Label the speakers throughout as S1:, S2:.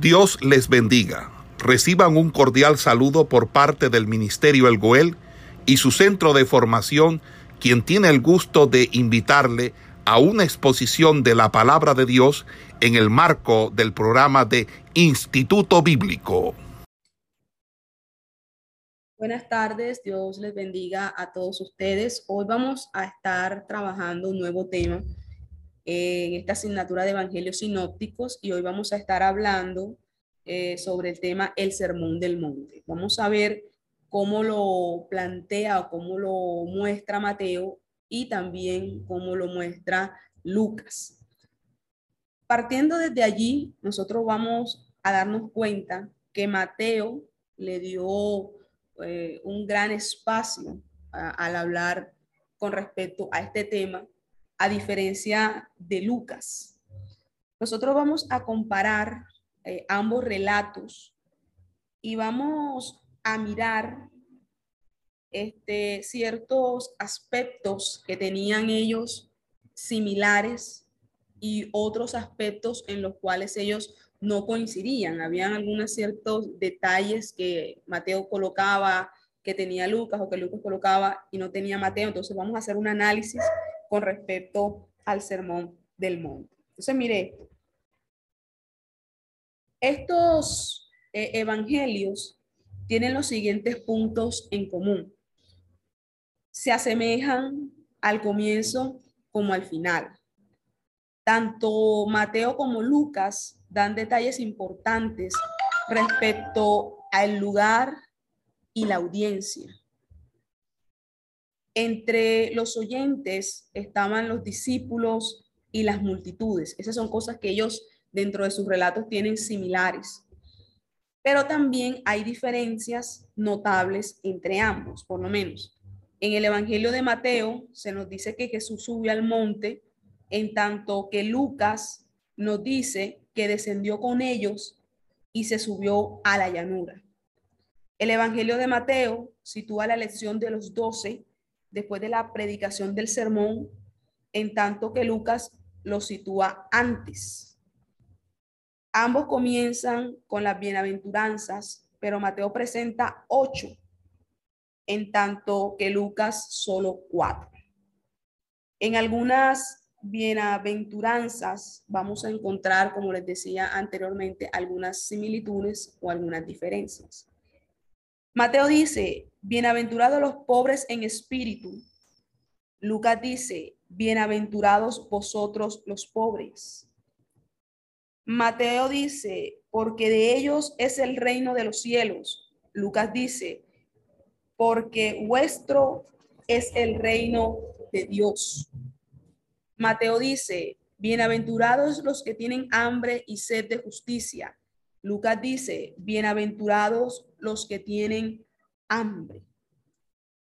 S1: Dios les bendiga. Reciban un cordial saludo por parte del Ministerio El Goel y su centro de formación, quien tiene el gusto de invitarle a una exposición de la palabra de Dios en el marco del programa de Instituto Bíblico.
S2: Buenas tardes, Dios les bendiga a todos ustedes. Hoy vamos a estar trabajando un nuevo tema en esta asignatura de Evangelios Sinópticos y hoy vamos a estar hablando eh, sobre el tema El Sermón del Monte. Vamos a ver cómo lo plantea o cómo lo muestra Mateo y también cómo lo muestra Lucas. Partiendo desde allí, nosotros vamos a darnos cuenta que Mateo le dio eh, un gran espacio al hablar con respecto a este tema a diferencia de Lucas. Nosotros vamos a comparar eh, ambos relatos y vamos a mirar este, ciertos aspectos que tenían ellos similares y otros aspectos en los cuales ellos no coincidían. Habían algunos ciertos detalles que Mateo colocaba que tenía Lucas o que Lucas colocaba y no tenía Mateo. Entonces vamos a hacer un análisis con respecto al sermón del monte. Entonces, mire, estos eh, evangelios tienen los siguientes puntos en común. Se asemejan al comienzo como al final. Tanto Mateo como Lucas dan detalles importantes respecto al lugar y la audiencia. Entre los oyentes estaban los discípulos y las multitudes. Esas son cosas que ellos dentro de sus relatos tienen similares. Pero también hay diferencias notables entre ambos, por lo menos. En el Evangelio de Mateo se nos dice que Jesús subió al monte, en tanto que Lucas nos dice que descendió con ellos y se subió a la llanura. El Evangelio de Mateo sitúa la lección de los doce después de la predicación del sermón, en tanto que Lucas lo sitúa antes. Ambos comienzan con las bienaventuranzas, pero Mateo presenta ocho, en tanto que Lucas solo cuatro. En algunas bienaventuranzas vamos a encontrar, como les decía anteriormente, algunas similitudes o algunas diferencias. Mateo dice, bienaventurados los pobres en espíritu. Lucas dice, bienaventurados vosotros los pobres. Mateo dice, porque de ellos es el reino de los cielos. Lucas dice, porque vuestro es el reino de Dios. Mateo dice, bienaventurados los que tienen hambre y sed de justicia. Lucas dice, bienaventurados los que tienen hambre.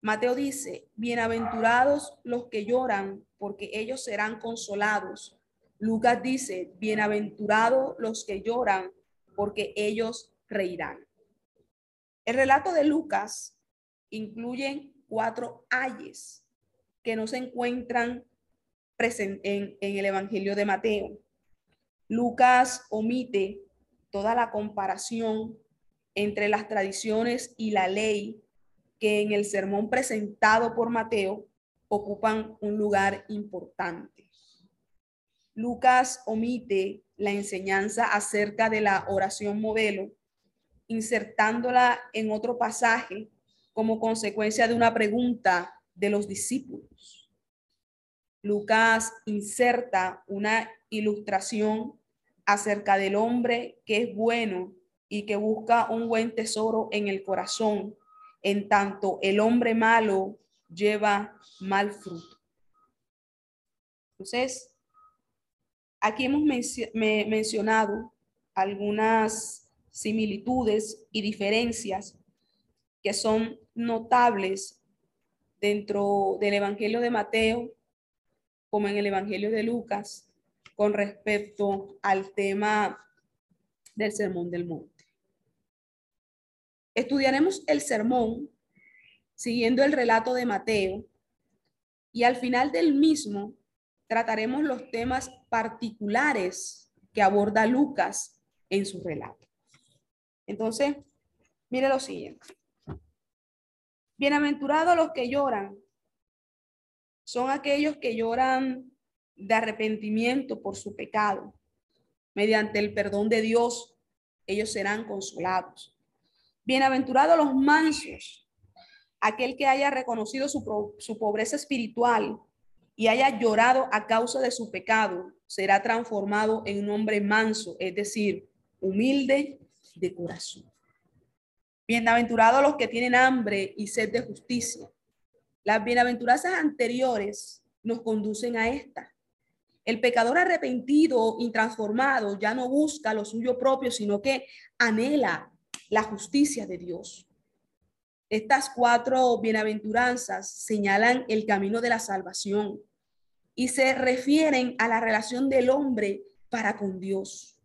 S2: Mateo dice, bienaventurados los que lloran, porque ellos serán consolados. Lucas dice, bienaventurados los que lloran, porque ellos reirán. El relato de Lucas incluye cuatro ayes que no se encuentran en, en el Evangelio de Mateo. Lucas omite toda la comparación entre las tradiciones y la ley que en el sermón presentado por Mateo ocupan un lugar importante. Lucas omite la enseñanza acerca de la oración modelo, insertándola en otro pasaje como consecuencia de una pregunta de los discípulos. Lucas inserta una ilustración acerca del hombre que es bueno y que busca un buen tesoro en el corazón, en tanto el hombre malo lleva mal fruto. Entonces, aquí hemos mencionado algunas similitudes y diferencias que son notables dentro del Evangelio de Mateo como en el Evangelio de Lucas con respecto al tema del Sermón del Monte. Estudiaremos el sermón siguiendo el relato de Mateo y al final del mismo trataremos los temas particulares que aborda Lucas en su relato. Entonces, mire lo siguiente. Bienaventurados los que lloran, son aquellos que lloran de arrepentimiento por su pecado. Mediante el perdón de Dios, ellos serán consolados. Bienaventurados los mansos, aquel que haya reconocido su, su pobreza espiritual y haya llorado a causa de su pecado, será transformado en un hombre manso, es decir, humilde de corazón. Bienaventurados los que tienen hambre y sed de justicia. Las bienaventuranzas anteriores nos conducen a esta. El pecador arrepentido y transformado ya no busca lo suyo propio, sino que anhela la justicia de Dios. Estas cuatro bienaventuranzas señalan el camino de la salvación y se refieren a la relación del hombre para con Dios.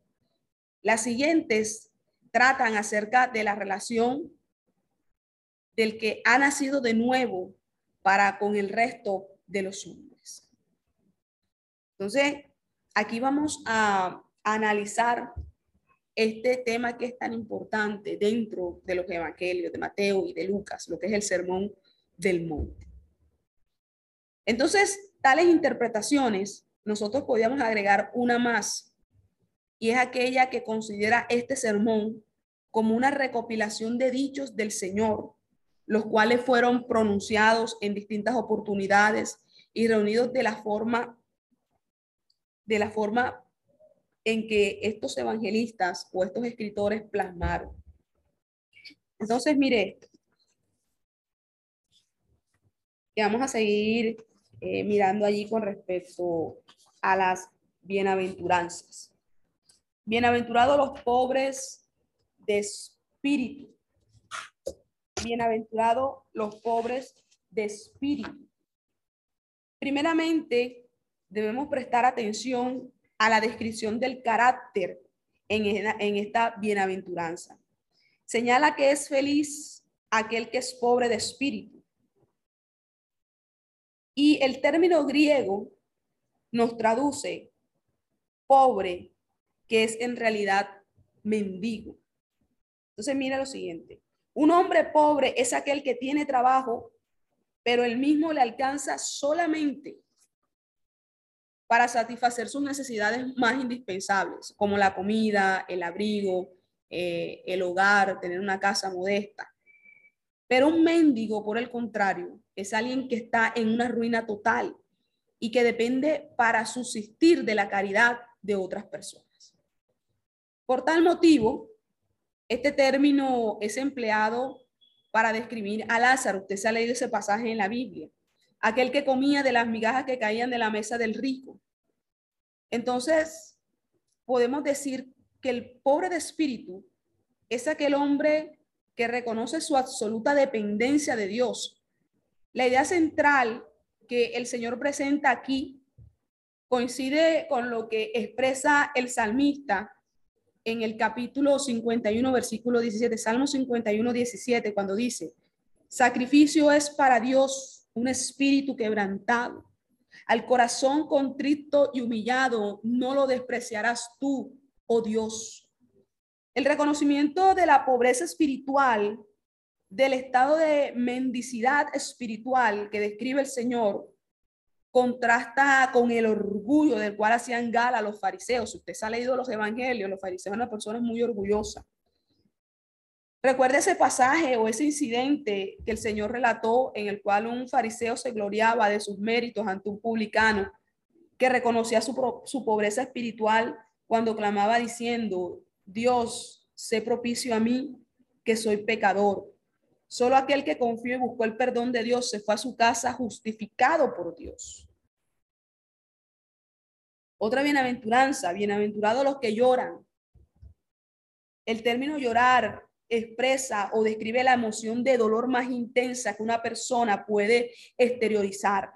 S2: Las siguientes tratan acerca de la relación del que ha nacido de nuevo para con el resto de los hombres. Entonces, aquí vamos a analizar este tema que es tan importante dentro de los evangelios de Mateo y de Lucas, lo que es el sermón del monte. Entonces, tales interpretaciones, nosotros podríamos agregar una más, y es aquella que considera este sermón como una recopilación de dichos del Señor, los cuales fueron pronunciados en distintas oportunidades y reunidos de la forma de la forma en que estos evangelistas o estos escritores plasmaron. Entonces, mire, vamos a seguir eh, mirando allí con respecto a las bienaventuranzas. Bienaventurados los pobres de espíritu. Bienaventurados los pobres de espíritu. Primeramente, debemos prestar atención a la descripción del carácter en, esta bienaventuranza. Señala que es feliz aquel que es pobre de espíritu. Y el término griego nos traduce pobre, que es en realidad mendigo. Entonces mira lo siguiente. Un hombre pobre es aquel que tiene trabajo, pero el mismo le alcanza solamente para satisfacer sus necesidades más indispensables, como la comida, el abrigo, eh, el hogar, tener una casa modesta. Pero un mendigo, por el contrario, es alguien que está en una ruina total y que depende para subsistir de la caridad de otras personas. Por tal motivo, este término es empleado para describir a Lázaro. Usted se ha leído ese pasaje en la Biblia. Aquel que comía de las migajas que caían de la mesa del rico. Entonces, podemos decir que el pobre de espíritu es aquel hombre que reconoce su absoluta dependencia de Dios. La idea central que el Señor presenta aquí coincide con lo que expresa el salmista en el capítulo 51, versículo 17, Salmo 51, 17, cuando dice, sacrificio es para Dios un espíritu quebrantado al corazón contrito y humillado no lo despreciarás tú, oh Dios. El reconocimiento de la pobreza espiritual, del estado de mendicidad espiritual que describe el Señor, contrasta con el orgullo del cual hacían gala los fariseos. usted se ha leído los evangelios, los fariseos eran personas muy orgullosas. Recuerda ese pasaje o ese incidente que el Señor relató en el cual un fariseo se gloriaba de sus méritos ante un publicano que reconocía su, su pobreza espiritual cuando clamaba diciendo, Dios, sé propicio a mí, que soy pecador. Solo aquel que confió y buscó el perdón de Dios se fue a su casa justificado por Dios. Otra bienaventuranza, bienaventurados los que lloran. El término llorar expresa o describe la emoción de dolor más intensa que una persona puede exteriorizar.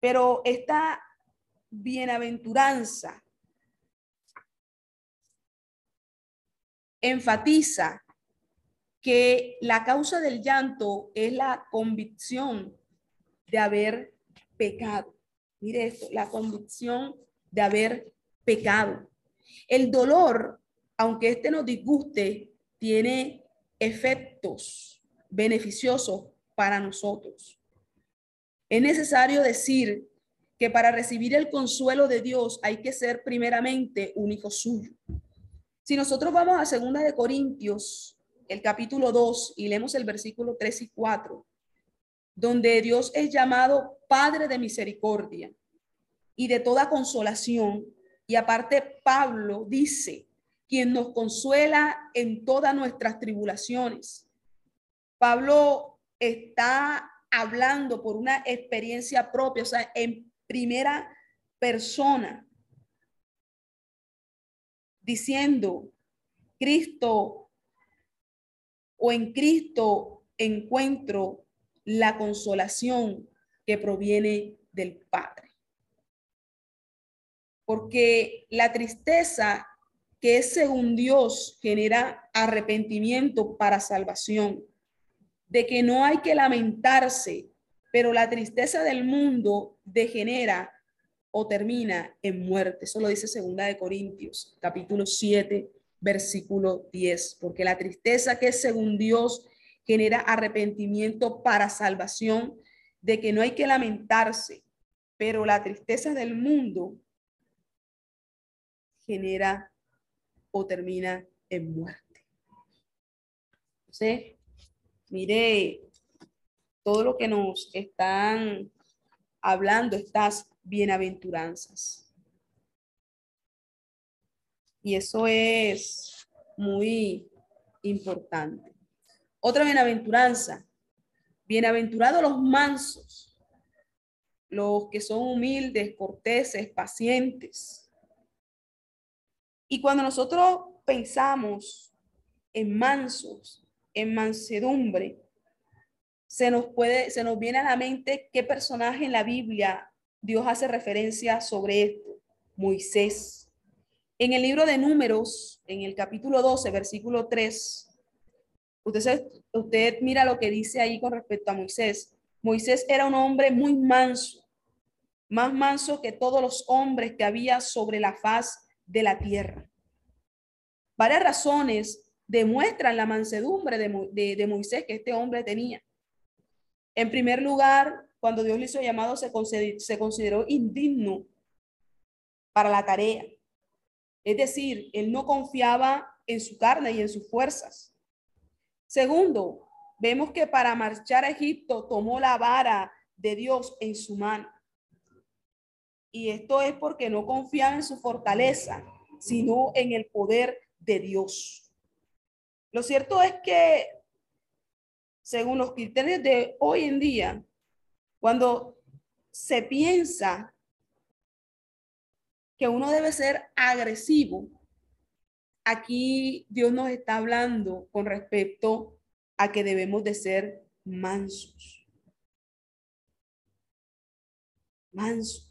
S2: Pero esta bienaventuranza enfatiza que la causa del llanto es la convicción de haber pecado. Mire esto, la convicción de haber pecado. El dolor, aunque este nos disguste, tiene efectos beneficiosos para nosotros. Es necesario decir que para recibir el consuelo de Dios hay que ser primeramente un hijo suyo. Si nosotros vamos a segunda de Corintios, el capítulo 2 y leemos el versículo 3 y 4, donde Dios es llamado Padre de misericordia y de toda consolación, y aparte Pablo dice, quien nos consuela en todas nuestras tribulaciones. Pablo está hablando por una experiencia propia, o sea, en primera persona, diciendo, Cristo o en Cristo encuentro la consolación que proviene del Padre. Porque la tristeza que según Dios genera arrepentimiento para salvación, de que no hay que lamentarse pero la tristeza del mundo degenera o termina en muerte. Eso lo dice segunda de Corintios, capítulo 7, versículo 10, porque la tristeza que es según Dios genera arrepentimiento para salvación, de que no hay que lamentarse, pero la tristeza del mundo genera o termina en muerte. Entonces, mire todo lo que nos están hablando estas bienaventuranzas. Y eso es muy importante. Otra bienaventuranza. Bienaventurados los mansos, los que son humildes, corteses, pacientes. Y cuando nosotros pensamos en mansos, en mansedumbre, se nos puede, se nos viene a la mente qué personaje en la Biblia Dios hace referencia sobre esto. Moisés. En el libro de Números, en el capítulo 12, versículo 3, usted, usted mira lo que dice ahí con respecto a Moisés. Moisés era un hombre muy manso, más manso que todos los hombres que había sobre la faz de la tierra. Varias razones demuestran la mansedumbre de, de Moisés que este hombre tenía. En primer lugar, cuando Dios le hizo llamado, se, se consideró indigno para la tarea. Es decir, él no confiaba en su carne y en sus fuerzas. Segundo, vemos que para marchar a Egipto tomó la vara de Dios en su mano. Y esto es porque no confiaba en su fortaleza, sino en el poder de Dios. Lo cierto es que según los criterios de hoy en día, cuando se piensa que uno debe ser agresivo, aquí Dios nos está hablando con respecto a que debemos de ser mansos. Mansos.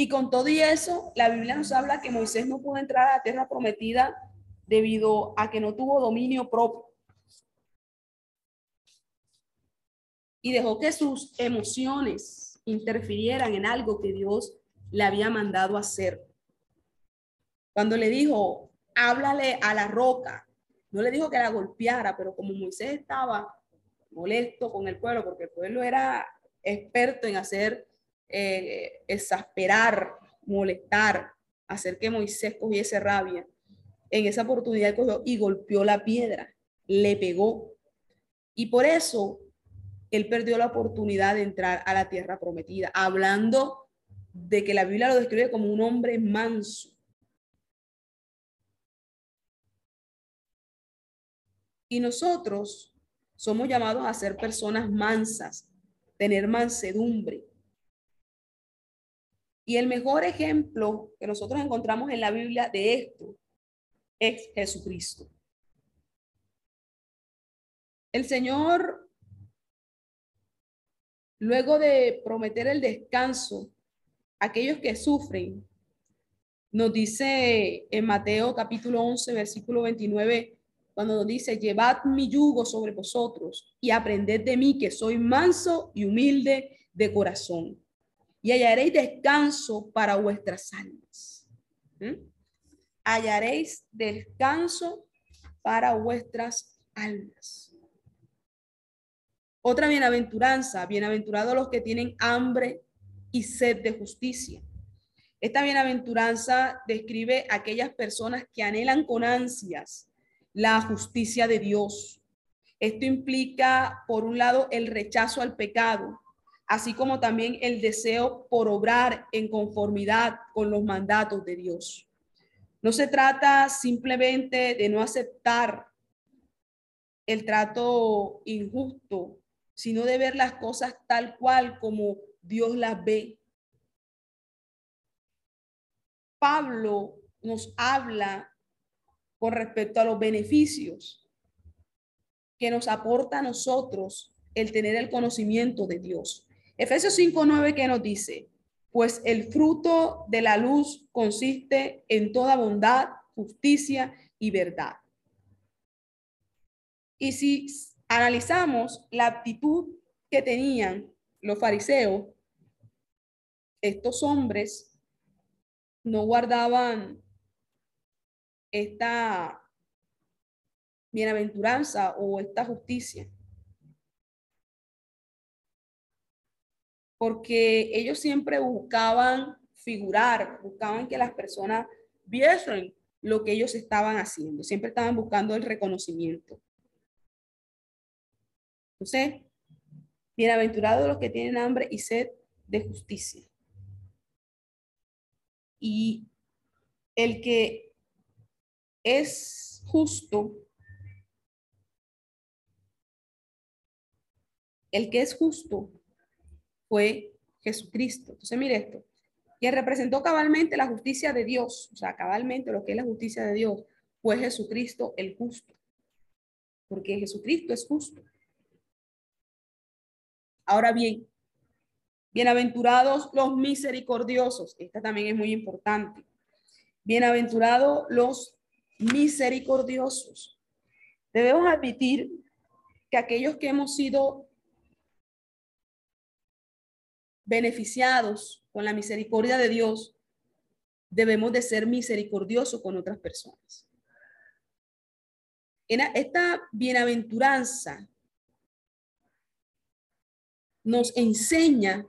S2: Y con todo y eso, la Biblia nos habla que Moisés no pudo entrar a la tierra prometida debido a que no tuvo dominio propio. y dejó que sus emociones interfirieran en algo que Dios le había mandado hacer. Cuando le dijo, háblale a la roca, no le dijo que la golpeara, pero como Moisés estaba molesto con el pueblo, porque el pueblo era experto en hacer eh, exasperar, molestar, hacer que Moisés cogiese rabia. En esa oportunidad cogió y golpeó la piedra, le pegó. Y por eso él perdió la oportunidad de entrar a la tierra prometida, hablando de que la Biblia lo describe como un hombre manso. Y nosotros somos llamados a ser personas mansas, tener mansedumbre. Y el mejor ejemplo que nosotros encontramos en la Biblia de esto es Jesucristo. El Señor Luego de prometer el descanso a aquellos que sufren, nos dice en Mateo capítulo 11, versículo 29, cuando nos dice, llevad mi yugo sobre vosotros y aprended de mí que soy manso y humilde de corazón. Y hallaréis descanso para vuestras almas. ¿Mm? Hallaréis descanso para vuestras almas. Otra bienaventuranza, bienaventurados los que tienen hambre y sed de justicia. Esta bienaventuranza describe a aquellas personas que anhelan con ansias la justicia de Dios. Esto implica, por un lado, el rechazo al pecado, así como también el deseo por obrar en conformidad con los mandatos de Dios. No se trata simplemente de no aceptar el trato injusto, sino de ver las cosas tal cual como Dios las ve. Pablo nos habla con respecto a los beneficios que nos aporta a nosotros el tener el conocimiento de Dios. Efesios 5:9 que nos dice, pues el fruto de la luz consiste en toda bondad, justicia y verdad. Y si analizamos la actitud que tenían los fariseos, estos hombres no guardaban esta bienaventuranza o esta justicia. Porque ellos siempre buscaban figurar, buscaban que las personas viesen lo que ellos estaban haciendo, siempre estaban buscando el reconocimiento. Entonces, bienaventurados los que tienen hambre y sed de justicia. Y el que es justo, el que es justo fue Jesucristo. Entonces, mire esto, quien representó cabalmente la justicia de Dios, o sea, cabalmente lo que es la justicia de Dios, fue Jesucristo el justo, porque Jesucristo es justo. Ahora bien, bienaventurados los misericordiosos. Esta también es muy importante. Bienaventurados los misericordiosos. Debemos admitir que aquellos que hemos sido beneficiados con la misericordia de Dios, debemos de ser misericordiosos con otras personas. En esta bienaventuranza nos enseña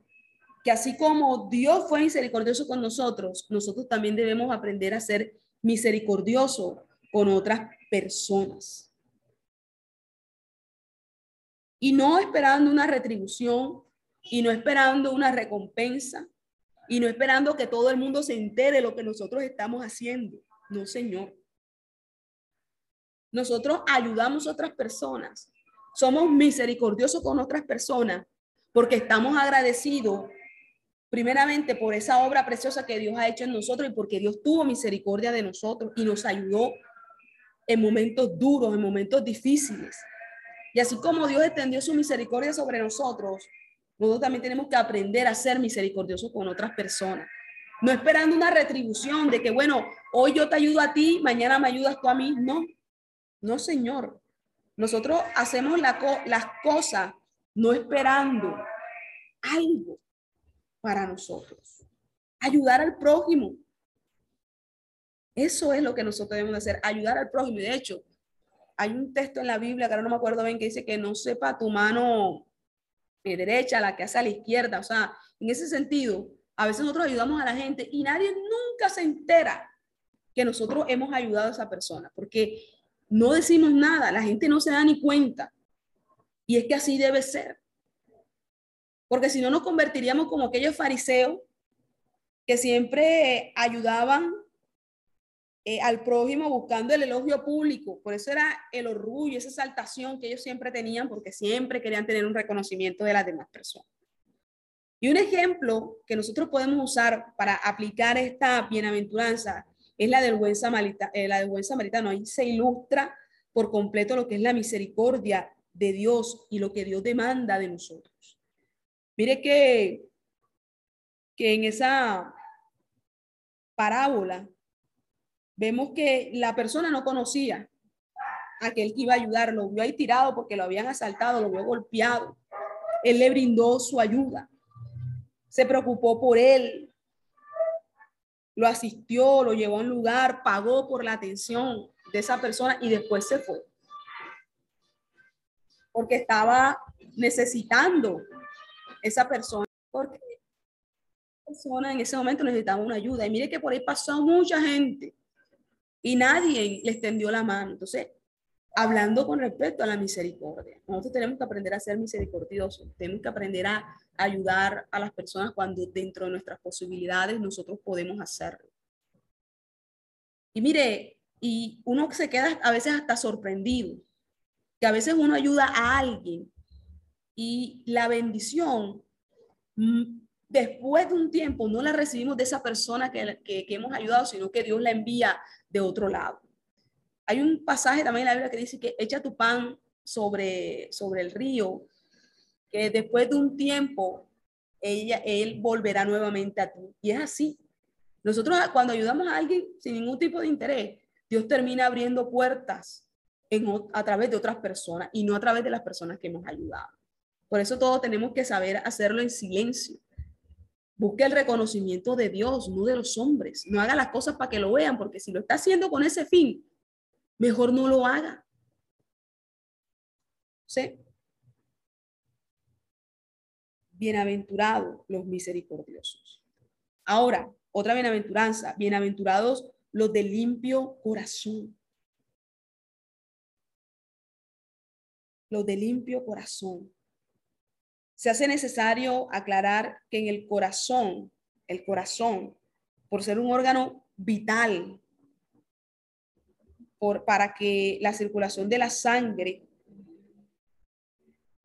S2: que así como Dios fue misericordioso con nosotros, nosotros también debemos aprender a ser misericordiosos con otras personas. Y no esperando una retribución, y no esperando una recompensa, y no esperando que todo el mundo se entere lo que nosotros estamos haciendo. No, Señor. Nosotros ayudamos a otras personas. Somos misericordiosos con otras personas porque estamos agradecidos primeramente por esa obra preciosa que Dios ha hecho en nosotros y porque Dios tuvo misericordia de nosotros y nos ayudó en momentos duros, en momentos difíciles. Y así como Dios extendió su misericordia sobre nosotros, nosotros también tenemos que aprender a ser misericordiosos con otras personas. No esperando una retribución de que, bueno, hoy yo te ayudo a ti, mañana me ayudas tú a mí. No, no, Señor. Nosotros hacemos las cosas no esperando algo para nosotros. Ayudar al prójimo. Eso es lo que nosotros debemos hacer, ayudar al prójimo. de hecho, hay un texto en la Biblia, que ahora no me acuerdo bien, que dice que no sepa tu mano derecha, la que hace a la izquierda. O sea, en ese sentido, a veces nosotros ayudamos a la gente y nadie nunca se entera que nosotros hemos ayudado a esa persona, porque no decimos nada, la gente no se da ni cuenta. Y es que así debe ser. Porque si no nos convertiríamos como aquellos fariseos que siempre ayudaban eh, al prójimo buscando el elogio público. Por eso era el orgullo, esa exaltación que ellos siempre tenían, porque siempre querían tener un reconocimiento de las demás personas. Y un ejemplo que nosotros podemos usar para aplicar esta bienaventuranza es la del buen, samaritano, eh, la del buen samaritano. Ahí se ilustra por completo lo que es la misericordia de Dios y lo que Dios demanda de nosotros. Mire que, que en esa parábola vemos que la persona no conocía a aquel que iba a ayudar, lo vio ahí tirado porque lo habían asaltado, lo vio golpeado. Él le brindó su ayuda. se preocupó por él, lo asistió, lo llevó a un lugar, pagó por la atención de esa persona y después se fue. Porque estaba necesitando esa persona, porque persona en ese momento necesitaba una ayuda. Y mire que por ahí pasó mucha gente y nadie le extendió la mano. Entonces, hablando con respecto a la misericordia, nosotros tenemos que aprender a ser misericordiosos, tenemos que aprender a ayudar a las personas cuando dentro de nuestras posibilidades nosotros podemos hacerlo. Y mire, y uno se queda a veces hasta sorprendido, que a veces uno ayuda a alguien y la bendición mm, después de un tiempo no la recibimos de esa persona que, que, hemos ayudado, sino que Dios la envía de otro lado. Hay un pasaje también en la Biblia que dice que echa tu pan sobre, sobre el río, que después de un tiempo ella, él volverá nuevamente a ti. Y es así. Nosotros cuando ayudamos a alguien sin ningún tipo de interés, Dios termina abriendo puertas en, a través de otras personas y no a través de las personas que hemos ayudado. Por eso todos tenemos que saber hacerlo en silencio Busque el reconocimiento de Dios, no de los hombres. No haga las cosas para que lo vean, porque si lo está haciendo con ese fin, mejor no lo haga. ¿Sí? Bienaventurados los misericordiosos. Ahora, otra bienaventuranza. Bienaventurados los de limpio corazón. Los de limpio corazón se hace necesario aclarar que en el corazón, el corazón, por ser un órgano vital, por, para que la circulación de la sangre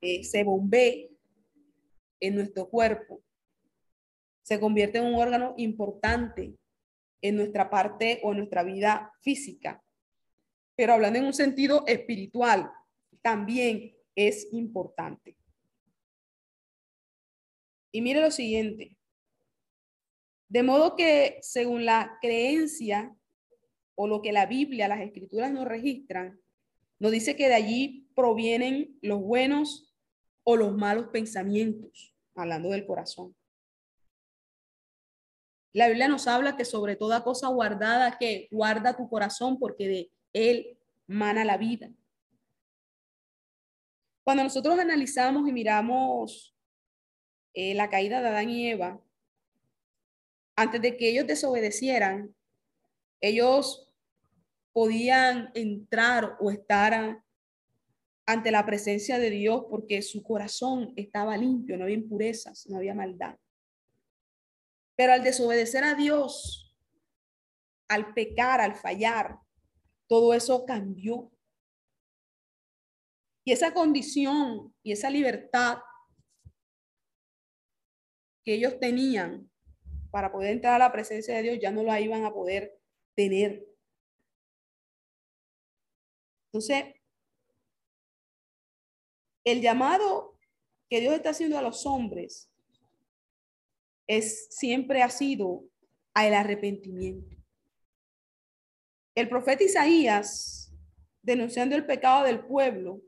S2: eh, se bombee en nuestro cuerpo, se convierte en un órgano importante en nuestra parte o en nuestra vida física. Pero hablando en un sentido espiritual, también es importante. Y mire lo siguiente. De modo que según la creencia o lo que la Biblia, las escrituras nos registran, nos dice que de allí provienen los buenos o los malos pensamientos, hablando del corazón. La Biblia nos habla que sobre toda cosa guardada, que guarda tu corazón porque de él mana la vida. Cuando nosotros analizamos y miramos eh, la caída de Adán y Eva, antes de que ellos desobedecieran, ellos podían entrar o estar ante la presencia de Dios porque su corazón estaba limpio, no había impurezas, no había maldad. Pero al desobedecer a Dios, al pecar, al fallar, todo eso cambió. Y esa condición y esa libertad que ellos tenían para poder entrar a la presencia de Dios ya no la iban a poder tener. Entonces, el llamado que Dios está haciendo a los hombres es siempre ha sido al arrepentimiento. El profeta Isaías, denunciando el pecado del pueblo,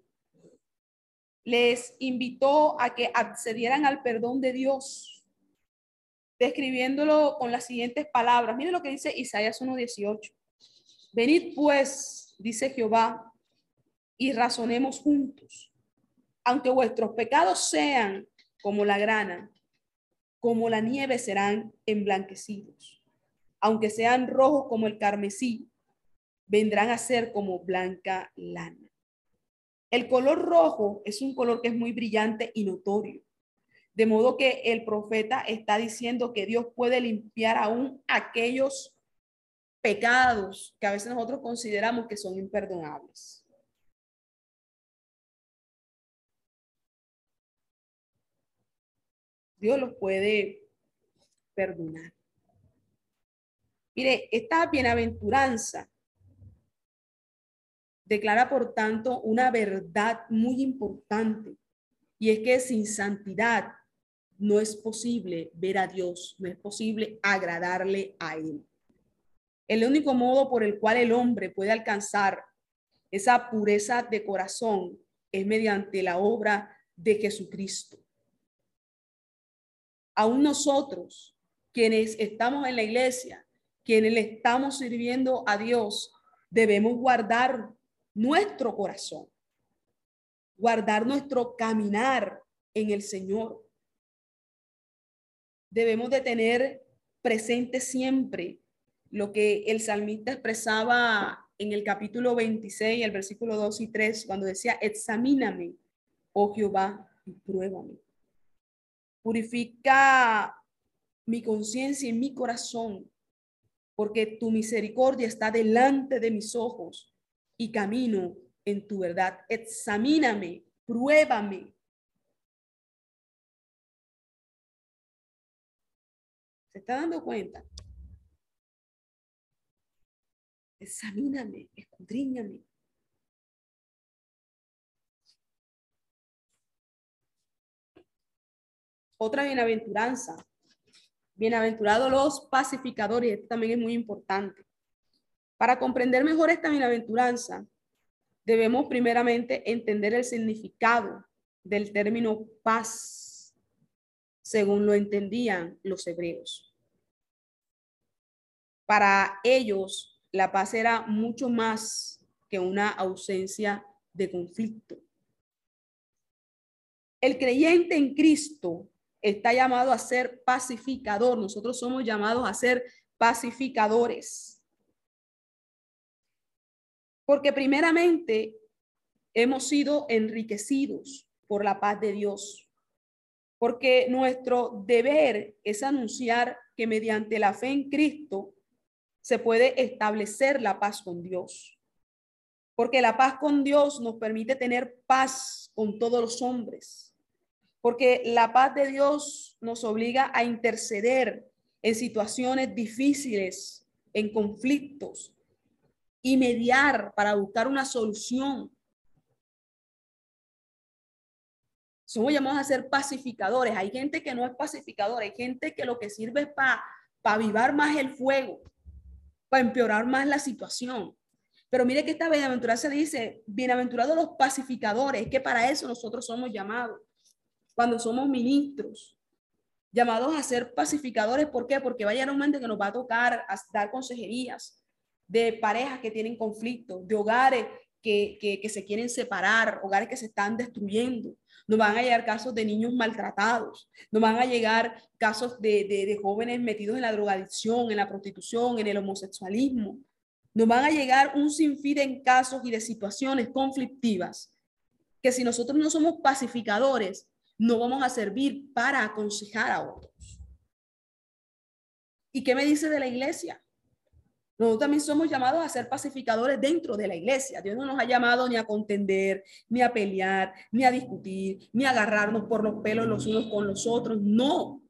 S2: les invitó a que accedieran al perdón de Dios describiéndolo con las siguientes palabras. Miren lo que dice Isaías 1.18. Venid pues, dice Jehová, y razonemos juntos. Aunque vuestros pecados sean como la grana, como la nieve serán emblanquecidos. Aunque sean rojos como el carmesí, vendrán a ser como blanca lana. El color rojo es un color que es muy brillante y notorio. De modo que el profeta está diciendo que Dios puede limpiar aún aquellos pecados que a veces nosotros consideramos que son imperdonables. Dios los puede perdonar. Mire, esta bienaventuranza declara, por tanto, una verdad muy importante, y es que sin santidad no es posible ver a Dios, no es posible agradarle a Él. El único modo por el cual el hombre puede alcanzar esa pureza de corazón es mediante la obra de Jesucristo. aún nosotros, quienes estamos en la iglesia, quienes le estamos sirviendo a Dios, debemos guardar nuestro corazón, guardar nuestro caminar en el Señor. Debemos de tener presente siempre lo que el salmista expresaba en el capítulo 26, el versículo 2 y 3, cuando decía, examíname, oh Jehová, y pruébame. Purifica mi conciencia y mi corazón, porque tu misericordia está delante de mis ojos y camino en tu verdad. Examíname, pruébame. ¿Se está dando cuenta? Examíname, escudriñame. Otra bienaventuranza. Bienaventurados los pacificadores. Esto también es muy importante. Para comprender mejor esta bienaventuranza, debemos primeramente entender el significado del término paz, según lo entendían los hebreos. Para ellos, la paz era mucho más que una ausencia de conflicto. El creyente en Cristo está llamado a ser pacificador. Nosotros somos llamados a ser pacificadores. Porque primeramente hemos sido enriquecidos por la paz de Dios. Porque nuestro deber es anunciar que mediante la fe en Cristo se puede establecer la paz con Dios. Porque la paz con Dios nos permite tener paz con todos los hombres. Porque la paz de Dios nos obliga a interceder en situaciones difíciles, en conflictos, y mediar para buscar una solución. Somos llamados a ser pacificadores. Hay gente que no es pacificadora, hay gente que lo que sirve es para para avivar más el fuego para empeorar más la situación. Pero mire que esta bienaventuranza dice, bienaventurados los pacificadores, que para eso nosotros somos llamados, cuando somos ministros, llamados a ser pacificadores, ¿por qué? Porque vaya un momento que nos va a tocar dar consejerías de parejas que tienen conflictos, de hogares que, se quieren separar, hogares que se están destruyendo, nos van a llegar casos de niños maltratados, nos van a llegar casos de, jóvenes metidos en la drogadicción, en la prostitución, en el homosexualismo. Nos van a llegar un sinfín de casos y de situaciones conflictivas que si nosotros no somos pacificadores, no vamos a servir para aconsejar a otros. ¿Y qué me dice de la iglesia? Nosotros también somos llamados a ser pacificadores dentro de la iglesia. Dios no nos ha llamado ni a contender, ni a pelear, ni a discutir, ni a agarrarnos por los pelos los unos con los otros. No.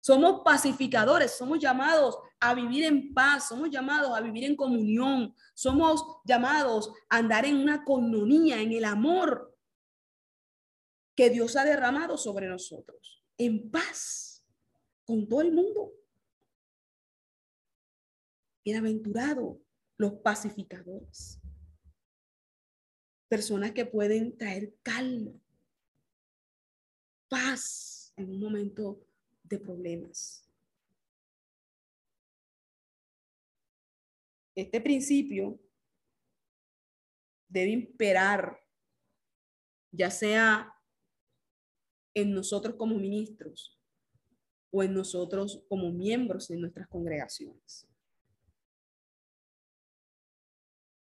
S2: Somos pacificadores, somos llamados a vivir en paz, somos llamados a vivir en comunión, somos llamados a andar en una comunidad, en el amor que Dios ha derramado sobre nosotros, en paz con todo el mundo. Bienaventurados los pacificadores. Personas que pueden traer calma, paz en un momento de problemas. Este principio debe imperar, ya sea en nosotros como ministros o en nosotros como miembros de nuestras congregaciones.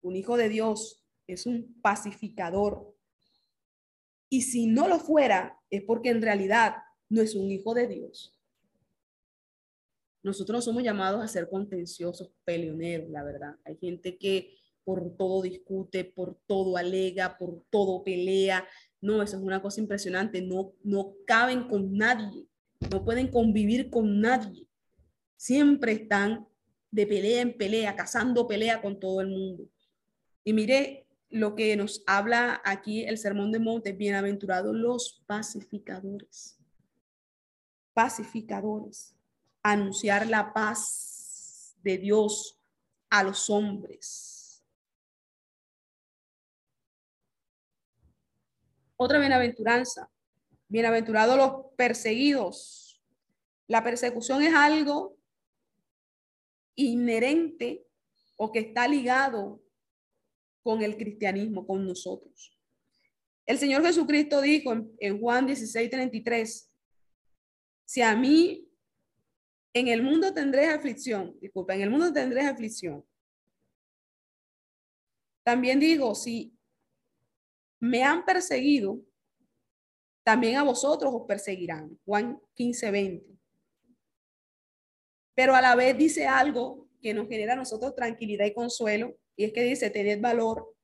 S2: Un hijo de Dios es un pacificador. Y si no lo fuera, es porque en realidad no es un hijo de Dios. Nosotros no somos llamados a ser contenciosos, peleoneros, la verdad. Hay gente que por todo discute, por todo alega, por todo pelea. No, eso es una cosa impresionante. No, no caben con nadie, no pueden convivir con nadie. Siempre están de pelea en pelea, cazando pelea con todo el mundo. Y mire lo que nos habla aquí el Sermón de Monte, bienaventurados los pacificadores. Pacificadores. Anunciar la paz de Dios a los hombres. Otra bienaventuranza. Bienaventurados los perseguidos La persecución es algo inherente o que está ligado con el cristianismo, con nosotros. El Señor Jesucristo dijo en, Juan 16, 33, si a mí en el mundo tendré aflicción, disculpa, en el mundo tendré aflicción. También digo, si me han perseguido, también a vosotros os perseguirán. Juan 15, 20. Pero a la vez dice algo que nos genera a nosotros tranquilidad y consuelo, y es que dice, tened valor,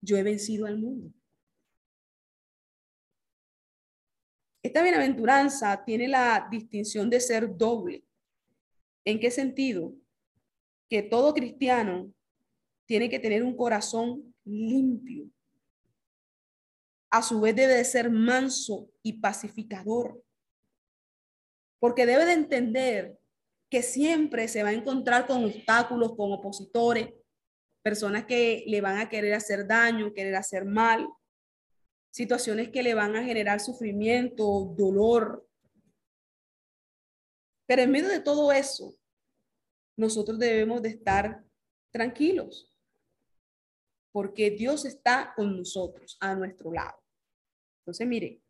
S2: yo he vencido al mundo. Esta bienaventuranza tiene la distinción de ser doble. ¿En qué sentido? Que todo cristiano tiene que tener un corazón limpio. A su vez debe de ser manso y pacificador. Porque debe de entender que siempre se va a encontrar con obstáculos, con opositores, personas que le van a querer hacer daño, querer hacer mal, situaciones que le van a generar sufrimiento, dolor. Pero en medio de todo eso, nosotros debemos de estar tranquilos, porque Dios está con nosotros, a nuestro lado. Entonces, mire,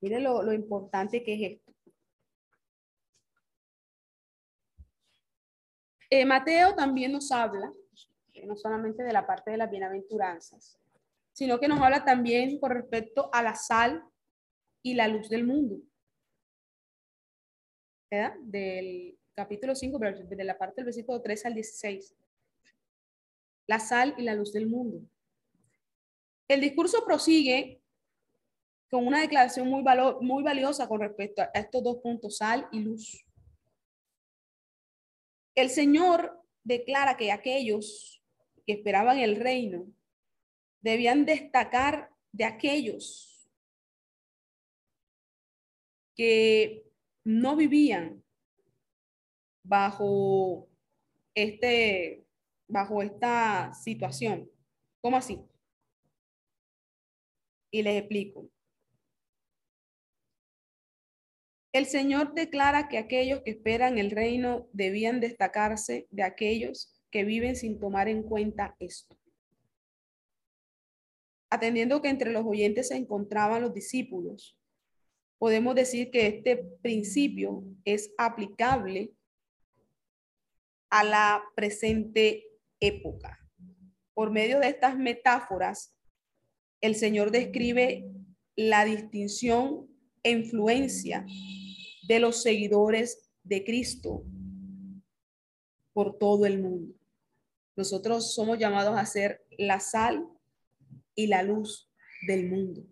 S2: mire lo, lo importante que es esto. Eh, Mateo también nos habla no solamente de la parte de las bienaventuranzas, sino que nos habla también con respecto a la sal y la luz del mundo. ¿Verdad? Del capítulo 5, de la parte del versículo 3 al 16. La sal y la luz del mundo. El discurso prosigue con una declaración muy, muy valiosa con respecto a estos dos puntos, sal y luz. El Señor declara que aquellos que esperaban el reino debían destacar de aquellos que no vivían bajo este bajo esta situación. ¿Cómo así? Y les explico. El Señor declara que aquellos que esperan el reino debían destacarse de aquellos que viven sin tomar en cuenta esto. Atendiendo que entre los oyentes se encontraban los discípulos, podemos decir que este principio es aplicable a la presente época. Por medio de estas metáforas, el Señor describe la distinción influencia de los seguidores de Cristo por todo el mundo. Nosotros somos llamados a ser la sal y la luz del mundo.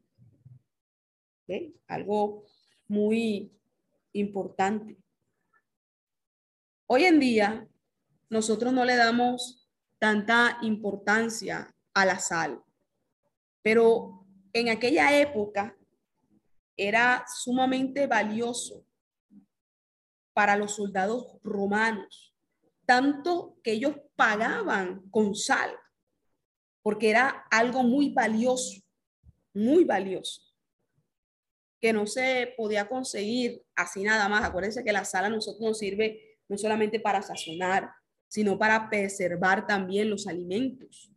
S2: Algo muy importante. Hoy en día, nosotros no le damos tanta importancia a la sal, pero en aquella época era sumamente valioso para los soldados romanos tanto que ellos pagaban con sal, porque era algo muy valioso, muy valioso, que no se podía conseguir así nada más. Acuérdense que la sal a nosotros nos sirve no solamente para sazonar, sino para preservar también los alimentos,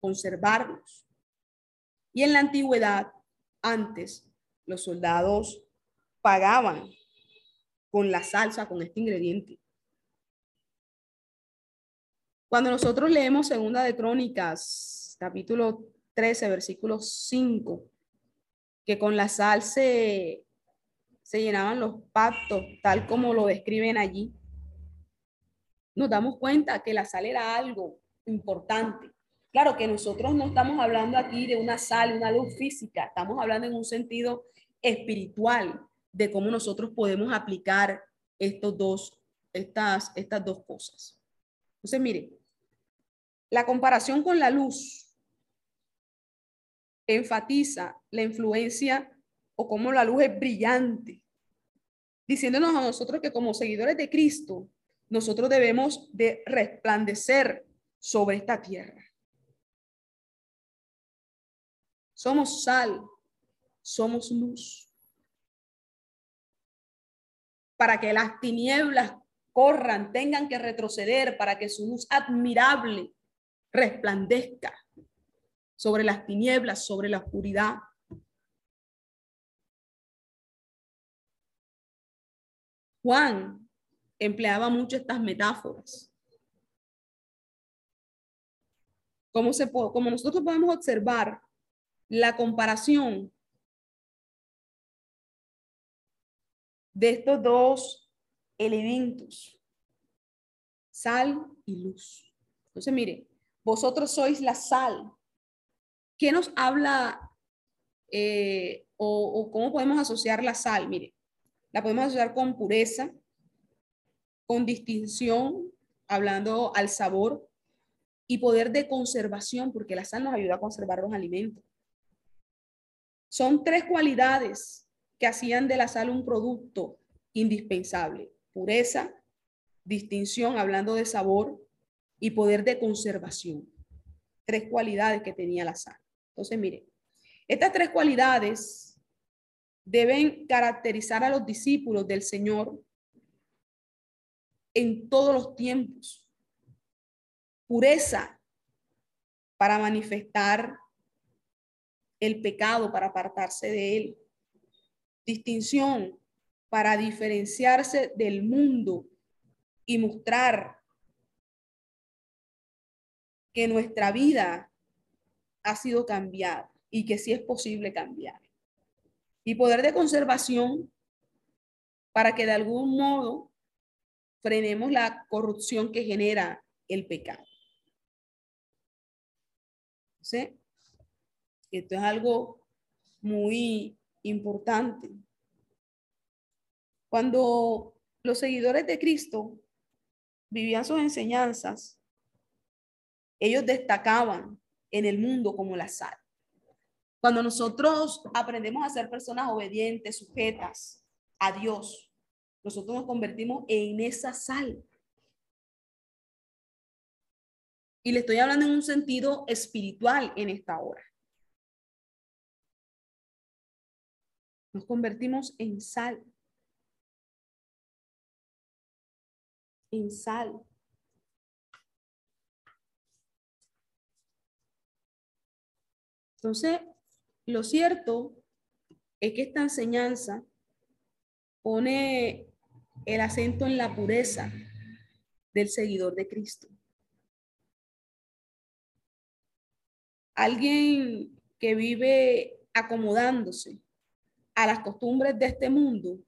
S2: conservarlos. Y en la antigüedad, antes, los soldados pagaban con la salsa, con este ingrediente. Cuando nosotros leemos Segunda de Crónicas, capítulo 13, versículo 5, que con la sal se, se llenaban los pactos, tal como lo describen allí, nos damos cuenta que la sal era algo importante. Claro que nosotros no estamos hablando aquí de una sal, una luz física, estamos hablando en un sentido espiritual de cómo nosotros podemos aplicar estos dos, estas, estas dos cosas. Entonces, mire, la comparación con la luz enfatiza la influencia o cómo la luz es brillante, diciéndonos a nosotros que como seguidores de Cristo, nosotros debemos de resplandecer sobre esta tierra. Somos sal, somos luz. para que las tinieblas corran, tengan que retroceder, para que su luz admirable resplandezca sobre las tinieblas, sobre la oscuridad. Juan empleaba mucho estas metáforas. Como, se, como nosotros podemos observar, la comparación de estos dos elementos, sal y luz. Entonces, mire, vosotros sois la sal. ¿Qué nos habla eh, o, o cómo podemos asociar la sal? Mire, la podemos asociar con pureza, con distinción, hablando al sabor y poder de conservación, porque la sal nos ayuda a conservar los alimentos. Son tres cualidades que hacían de la sal un producto indispensable. Pureza, distinción, hablando de sabor, y poder de conservación. Tres cualidades que tenía la sal. Entonces, mire, estas tres cualidades deben caracterizar a los discípulos del Señor en todos los tiempos. Pureza para manifestar el pecado, para apartarse de él. Distinción para diferenciarse del mundo y mostrar que nuestra vida ha sido cambiada y que sí es posible cambiar. Y poder de conservación para que de algún modo frenemos la corrupción que genera el pecado. ¿Sí? Esto es algo muy importante. Cuando los seguidores de Cristo vivían sus enseñanzas, ellos destacaban en el mundo como la sal. Cuando nosotros aprendemos a ser personas obedientes, sujetas a Dios, nosotros nos convertimos en esa sal. Y le estoy hablando en un sentido espiritual en esta hora. Nos convertimos en sal. en sal. Entonces, lo cierto es que esta enseñanza pone el acento en la pureza del seguidor de Cristo. Alguien que vive acomodándose a las costumbres de este mundo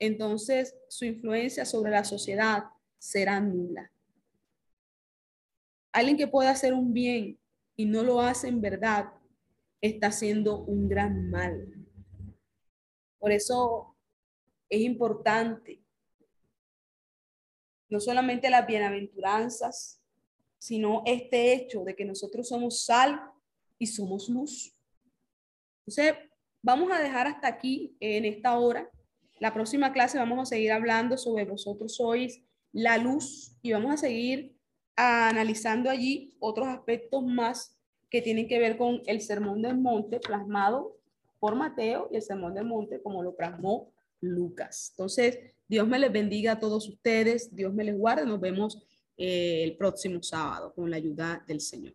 S2: entonces su influencia sobre la sociedad será nula. Alguien que pueda hacer un bien y no lo hace en verdad, está haciendo un gran mal. Por eso es importante no solamente las bienaventuranzas, sino este hecho de que nosotros somos sal y somos luz. Vamos a dejar hasta aquí en esta hora. La próxima clase vamos a seguir hablando sobre vosotros sois la luz y vamos a seguir analizando allí otros aspectos más que tienen que ver con el sermón del monte plasmado por Mateo y el sermón del monte como lo plasmó Lucas. Entonces, Dios me les bendiga a todos ustedes, Dios me les guarde, nos vemos eh, el próximo sábado con la ayuda del Señor.